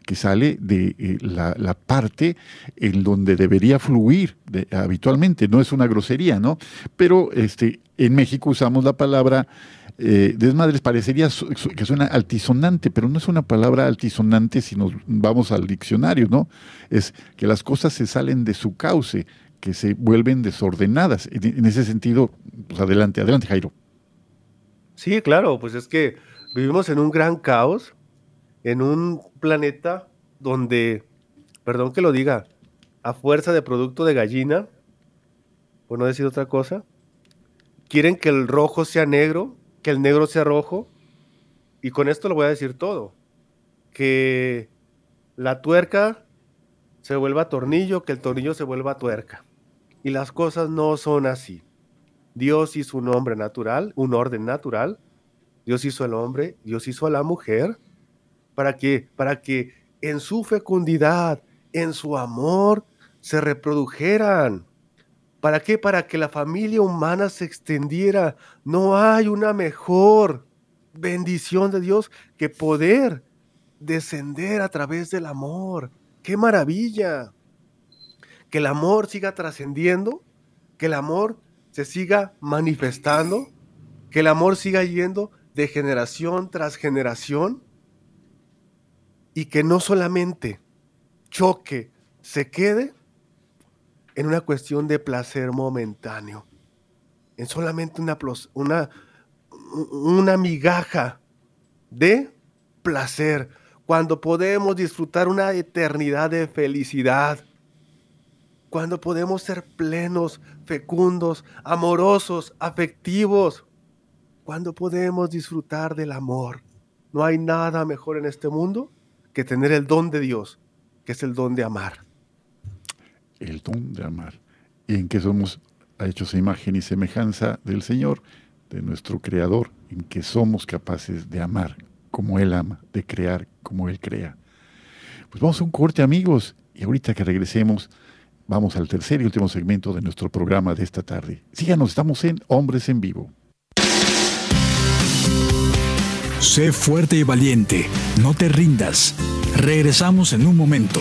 Speaker 1: que sale de eh, la, parte en donde debería fluir habitualmente. No es una grosería, ¿no? Pero este, en México usamos la palabra eh, desmadres parecería que suena altisonante, pero no es una palabra altisonante si nos vamos al diccionario, ¿no? Es que las cosas se salen de su cauce, que se vuelven desordenadas. En, ese sentido, pues adelante, adelante, Jairo.
Speaker 2: Sí, claro, pues es que vivimos en un gran caos, en un planeta donde, perdón que lo diga, a fuerza de producto de gallina, por no decir otra cosa, quieren que el rojo sea negro que el negro sea rojo. Y con esto lo voy a decir todo. Que la tuerca se vuelva tornillo, que el tornillo se vuelva tuerca. Y las cosas no son así. Dios hizo un hombre natural, un orden natural. Dios hizo al hombre, Dios hizo a la mujer para que, para que en su fecundidad, en su amor, se reprodujeran. ¿Para qué? Para que la familia humana se extendiera. No hay una mejor bendición de Dios que poder descender a través del amor. ¡Qué maravilla! Que el amor siga trascendiendo, que el amor se siga manifestando, que el amor siga yendo de generación tras generación y que no solamente choque, se quede en una cuestión de placer momentáneo, en solamente una, una, una migaja de placer, cuando podemos disfrutar una eternidad de felicidad, cuando podemos ser plenos, fecundos, amorosos, afectivos, cuando podemos disfrutar del amor. No hay nada mejor en este mundo que tener el don de Dios, que es el don de amar.
Speaker 1: El don de amar. Y en que somos hechos a imagen y semejanza del Señor, de nuestro Creador, en que somos capaces de amar como Él ama, de crear como Él crea. Pues vamos a un corte amigos y ahorita que regresemos vamos al tercer y último segmento de nuestro programa de esta tarde. Síganos, estamos en Hombres en Vivo.
Speaker 3: Sé fuerte y valiente, no te rindas. Regresamos en un momento.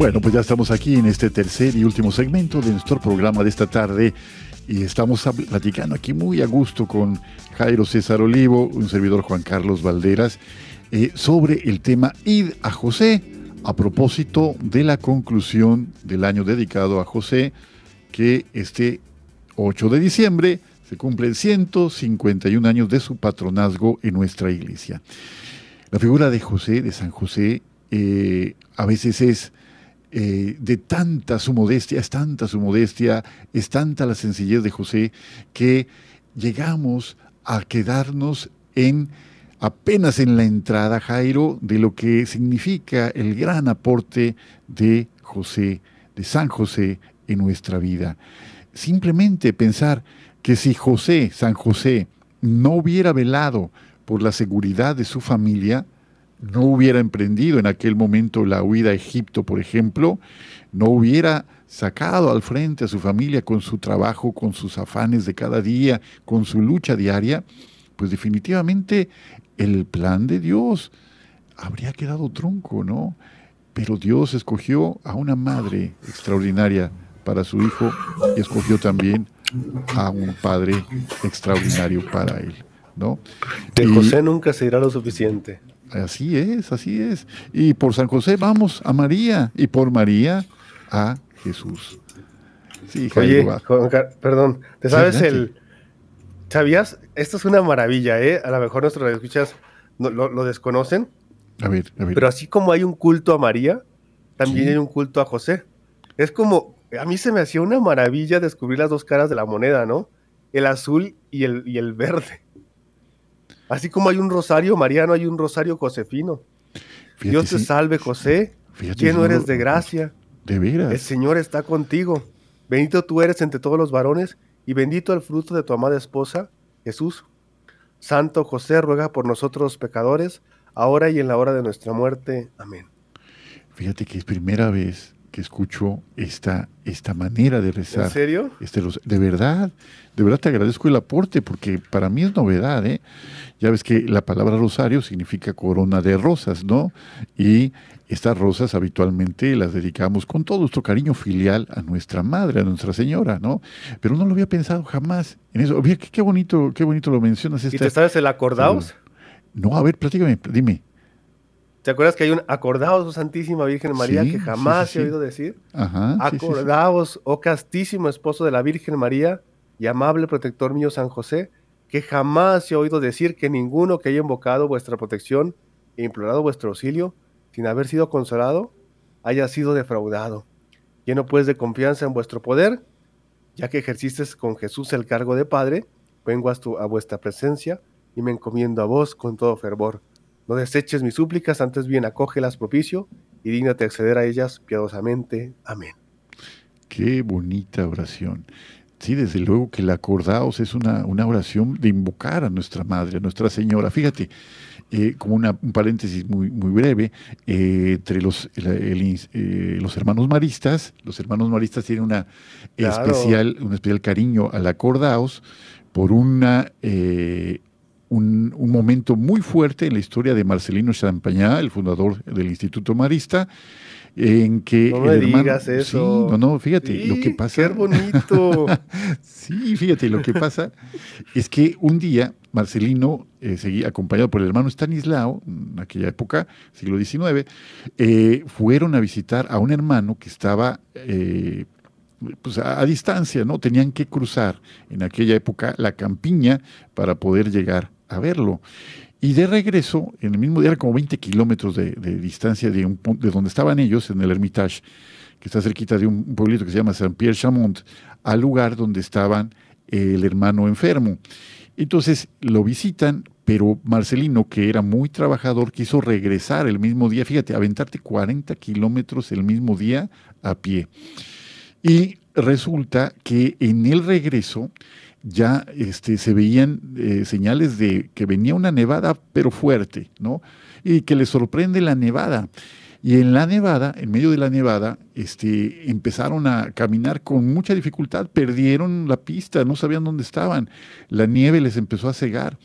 Speaker 1: Bueno, pues ya estamos aquí en este tercer y último segmento de nuestro programa de esta tarde y estamos platicando aquí muy a gusto con Jairo César Olivo, un servidor Juan Carlos Valderas, eh, sobre el tema Id a José, a propósito de la conclusión del año dedicado a José, que este 8 de diciembre se cumplen 151 años de su patronazgo en nuestra iglesia. La figura de José, de San José, eh, a veces es eh, de tanta su modestia, es tanta su modestia, es tanta la sencillez de José, que llegamos a quedarnos en apenas en la entrada, Jairo, de lo que significa el gran aporte de José, de San José en nuestra vida. Simplemente pensar que si José, San José, no hubiera velado por la seguridad de su familia, no hubiera emprendido en aquel momento la huida a Egipto, por ejemplo, no hubiera sacado al frente a su familia con su trabajo, con sus afanes de cada día, con su lucha diaria, pues definitivamente el plan de Dios habría quedado tronco, ¿no? Pero Dios escogió a una madre extraordinaria para su hijo y escogió también a un padre extraordinario para él, ¿no?
Speaker 2: De José nunca se irá lo suficiente.
Speaker 1: Así es, así es. Y por San José vamos a María y por María a Jesús.
Speaker 2: Sí, Oye, perdón, ¿te sabes el... ¿Sabías? Esto es una maravilla, ¿eh? A lo mejor nuestros escuchas lo, lo, desconocen.
Speaker 1: A ver, a ver.
Speaker 2: Pero así como hay un culto a María, también hay un culto a José. Es como, a mí se me hacía una maravilla descubrir las dos caras de la moneda, ¿no? El azul y el, y el verde. Así como hay un rosario mariano, hay un rosario josefino. Dios te salve, José, lleno eres de gracia.
Speaker 1: De veras.
Speaker 2: El Señor está contigo. Bendito tú eres entre todos los varones y bendito el fruto de tu amada esposa, Jesús. Santo José, ruega por nosotros pecadores, ahora y en la hora de nuestra muerte. Amén.
Speaker 1: Fíjate que es primera vez que escucho esta, esta manera de rezar.
Speaker 2: ¿En serio?
Speaker 1: Este, de verdad, de verdad te agradezco el aporte porque para mí es novedad, ¿eh? Ya ves que la palabra rosario significa corona de rosas, ¿no? Y estas rosas habitualmente las dedicamos con todo nuestro cariño filial a nuestra madre, a Nuestra Señora, ¿no? Pero no lo había pensado jamás en eso. Qué, qué bonito, qué bonito lo mencionas.
Speaker 2: ¿Y te sabes el acordaos?
Speaker 1: No, a ver, platícame, dime.
Speaker 2: ¿Te acuerdas que hay un acordaos, Santísima Virgen María, que jamás he oído decir? Ajá, acordaos, oh castísimo esposo de la Virgen María y amable protector mío San José, que jamás he oído decir que ninguno que haya invocado vuestra protección e implorado vuestro auxilio, sin haber sido consolado, haya sido defraudado. Lleno pues de confianza en vuestro poder, ya que ejercisteis con Jesús el cargo de Padre, vengo a, a vuestra presencia y me encomiendo a vos con todo fervor no deseches mis súplicas, antes bien acógelas propicio y dígnate acceder a ellas piadosamente. Amén.
Speaker 1: Qué bonita oración. Sí, desde luego que el acordaos es una, una oración de invocar a nuestra Madre, a Nuestra Señora. Fíjate, eh, como una, un paréntesis muy, muy breve, eh, entre los, eh, los hermanos maristas, los hermanos maristas tienen una especial, un especial cariño al acordaos por una, un, momento muy fuerte en la historia de Marcelino Champañá, el fundador del Instituto Marista, en que
Speaker 2: no el digas eso.
Speaker 1: no, no, fíjate, lo que pasa.
Speaker 2: Qué bonito.
Speaker 1: sí, fíjate, lo que pasa es que un día Marcelino, eh, seguía acompañado por el hermano Stanislao, en aquella época, siglo XIX, eh, fueron a visitar a un hermano que estaba eh, pues a, distancia, ¿no? Tenían que cruzar en aquella época la campiña para poder llegar a verlo. Y de regreso, en el mismo día, como 20 kilómetros de, distancia de, un, de donde estaban ellos, en el Hermitage, que está cerquita de un pueblito que se llama Saint-Pierre-Chamont, al lugar donde estaban el hermano enfermo. Entonces lo visitan, pero Marcelino, que era muy trabajador, quiso regresar el mismo día. Fíjate, aventarte 40 kilómetros el mismo día a pie. Y resulta que en el regreso ya este, se veían eh, señales de que venía una nevada, pero fuerte, ¿no? Y que le sorprende la nevada. Y en la nevada, en medio de la nevada, este, empezaron a caminar con mucha dificultad, perdieron la pista, no sabían dónde estaban, la nieve les empezó a cegar.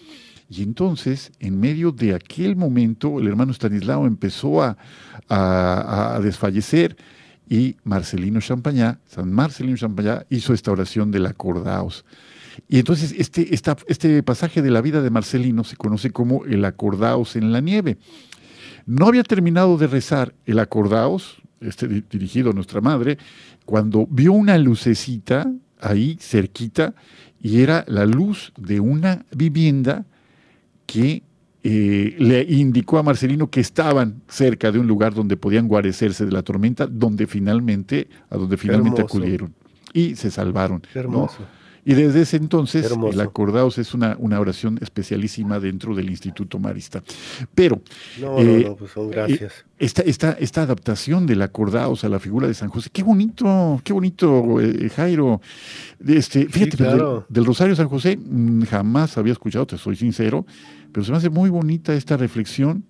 Speaker 1: Y entonces, en medio de aquel momento, el hermano Stanislao empezó a, a, a desfallecer y Marcelino Champañá, San Marcelino Champañá, hizo esta oración del acordaos. Y entonces este, este pasaje de la vida de Marcelino se conoce como el acordaos en la nieve. No había terminado de rezar el acordaos, este, dirigido a nuestra madre, cuando vio una lucecita ahí cerquita y era la luz de una vivienda que eh, le indicó a Marcelino que estaban cerca de un lugar donde podían guarecerse de la tormenta, donde finalmente, a donde finalmente acudieron y se salvaron. hermoso. Y desde ese entonces el acordaos es una, una, oración especialísima dentro del Instituto Marista. Pero
Speaker 2: no, no, eh, pues son gracias.
Speaker 1: Esta, esta, esta, adaptación del acordaos a la figura de San José, qué bonito, qué bonito, eh, Jairo. Este, fíjate, del, Rosario San José mm, jamás había escuchado, te soy sincero, pero se me hace muy bonita esta reflexión.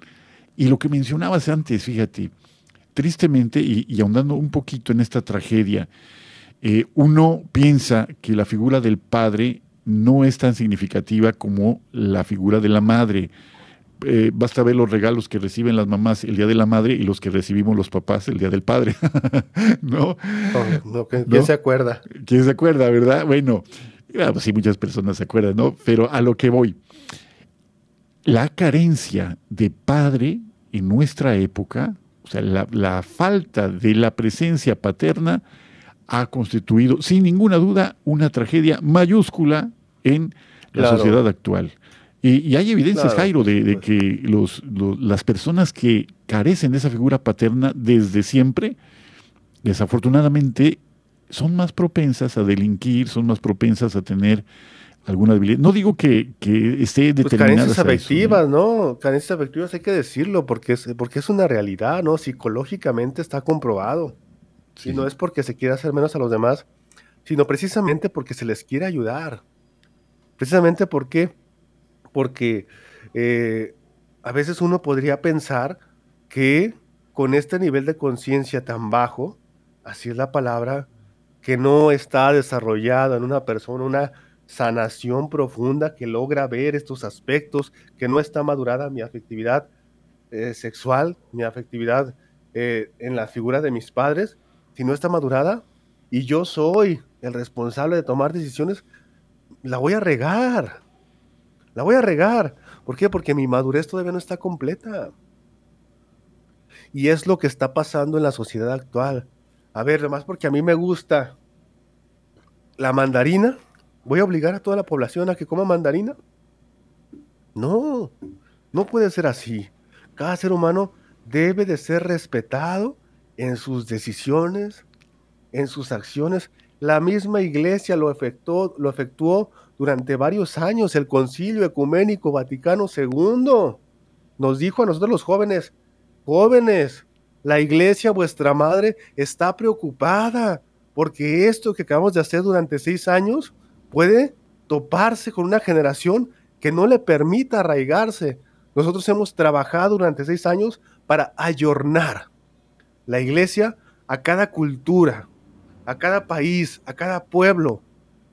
Speaker 1: Y lo que mencionabas antes, fíjate, tristemente y, y ahondando un poquito en esta tragedia, eh, uno piensa que la figura del padre no es tan significativa como la figura de la madre. Eh, basta ver los regalos que reciben las mamás el día de la madre y los que recibimos los papás el día del padre. ¿No?
Speaker 2: ¿Quién se acuerda?
Speaker 1: ¿Quién se acuerda, verdad? Bueno, ah, pues sí, muchas personas se acuerdan, ¿no? Pero a lo que voy. La carencia de padre en nuestra época, o sea, la falta de la presencia paterna, ha constituido, sin ninguna duda, una tragedia mayúscula en la sociedad actual. Y, hay evidencias, Jairo, de, que los, las personas que carecen de esa figura paterna desde siempre, desafortunadamente, son más propensas a delinquir, son más propensas a tener alguna debilidad. No digo que, que esté pues determinada.
Speaker 2: carencias afectivas, ¿no? Carencias afectivas hay que decirlo, porque es, porque es una realidad, ¿no? Psicológicamente está comprobado. Y no es porque se quiera hacer menos a los demás, sino precisamente porque se les quiere ayudar. Precisamente porque, porque eh, a veces uno podría pensar que con este nivel de conciencia tan bajo, así es la palabra, que no está desarrollada en una persona, una sanación profunda que logra ver estos aspectos, que no está madurada mi afectividad eh, sexual, mi afectividad eh, en la figura de mis padres, si no está madurada y yo soy el responsable de tomar decisiones, la voy a regar. La voy a regar. ¿Por qué? Porque mi madurez todavía no está completa. Y es lo que está pasando en la sociedad actual. A ver, además porque a mí me gusta la mandarina, ¿voy a obligar a toda la población a que coma mandarina? No, no puede ser así. Cada ser humano debe de ser respetado en sus decisiones, en sus acciones. La misma iglesia lo efectuó, durante varios años. El Concilio Ecuménico Vaticano II nos dijo a nosotros los jóvenes, jóvenes, la iglesia, vuestra madre, está preocupada porque esto que acabamos de hacer durante seis años puede toparse con una generación que no le permita arraigarse. Nosotros hemos trabajado durante seis años para ayornar la iglesia a cada cultura, a cada país, a cada pueblo,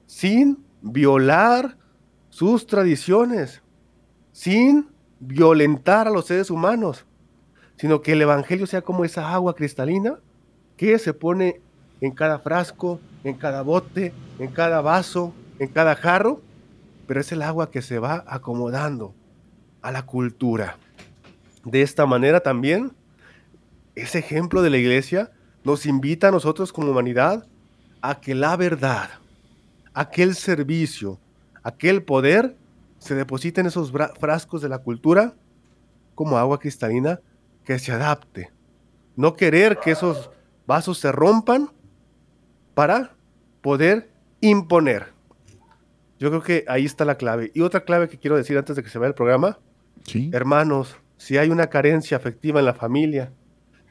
Speaker 2: sin violar sus tradiciones, sin violentar a los seres humanos, sino que el Evangelio sea como esa agua cristalina que se pone en cada frasco, en cada bote, en cada vaso, en cada jarro, pero es el agua que se va acomodando a la cultura. De esta manera también ese ejemplo de la iglesia nos invita a nosotros como humanidad a que la verdad, aquel servicio, aquel poder se deposite en esos frascos de la cultura como agua cristalina que se adapte. No querer que esos vasos se rompan para poder imponer. Yo creo que ahí está la clave. Y otra clave que quiero decir antes de que se vaya el programa.
Speaker 1: ¿Sí?
Speaker 2: Hermanos, si hay una carencia afectiva en la familia,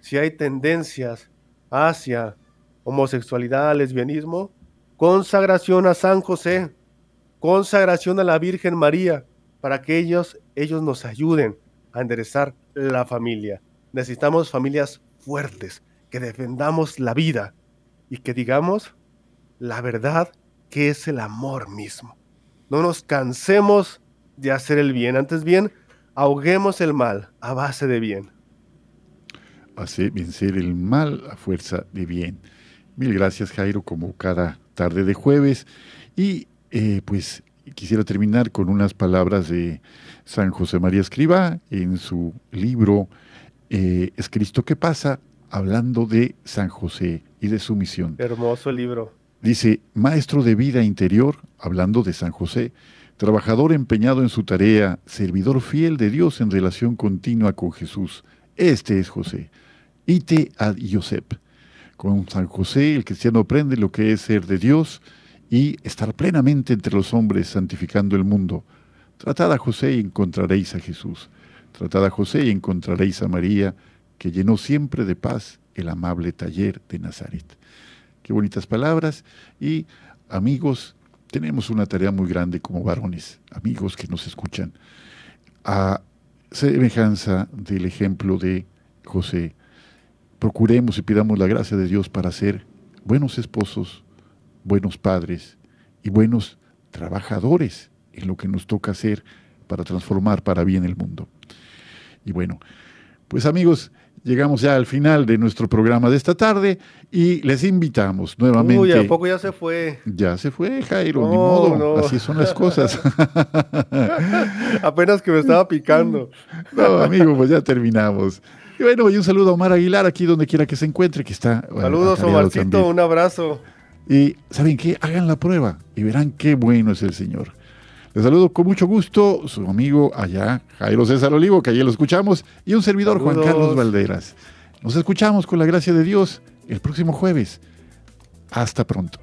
Speaker 2: si hay tendencias hacia homosexualidad, lesbianismo, consagración a San José, consagración a la Virgen María, para que ellos, ellos nos ayuden a enderezar la familia. Necesitamos familias fuertes, que defendamos la vida y que digamos la verdad que es el amor mismo. No nos cansemos de hacer el bien, antes bien, ahoguemos el mal a base de bien
Speaker 1: hacer vencer el mal a fuerza de bien. Mil gracias Jairo, como cada tarde de jueves. Y eh, pues quisiera terminar con unas palabras de San José María Escriba en su libro eh, Es Cristo que pasa, hablando de San José y de su misión.
Speaker 2: Hermoso libro.
Speaker 1: Dice, maestro de vida interior, hablando de San José, trabajador empeñado en su tarea, servidor fiel de Dios en relación continua con Jesús. Este es José ite ad Josep. Con San José el cristiano aprende lo que es ser de Dios y estar plenamente entre los hombres santificando el mundo. Tratad a José y encontraréis a Jesús. Tratad a José y encontraréis a María, que llenó siempre de paz el amable taller de Nazaret. Qué bonitas palabras y amigos, tenemos una tarea muy grande como varones, amigos que nos escuchan. A semejanza del ejemplo de José, procuremos y pidamos la gracia de Dios para ser buenos esposos, buenos padres y buenos trabajadores en lo que nos toca hacer para transformar para bien el mundo. Y bueno, pues amigos, llegamos ya al final de nuestro programa de esta tarde y les invitamos nuevamente. Uy,
Speaker 2: ¿a poco ya se fue?
Speaker 1: Ya se fue, Jairo, ni modo, así son las cosas.
Speaker 2: Apenas que me estaba picando.
Speaker 1: No, amigo, pues ya terminamos. Y bueno, y un saludo a Omar Aguilar aquí donde quiera que se encuentre, que está.
Speaker 2: Saludos, Omarcito, un abrazo.
Speaker 1: Y ¿saben qué? Hagan la prueba y verán qué bueno es el Señor. Les saludo con mucho gusto, su amigo allá, Jairo César Olivo, que ayer lo escuchamos, y un servidor, Juan Carlos Valderas. Nos escuchamos con la gracia de Dios el próximo jueves. Hasta pronto.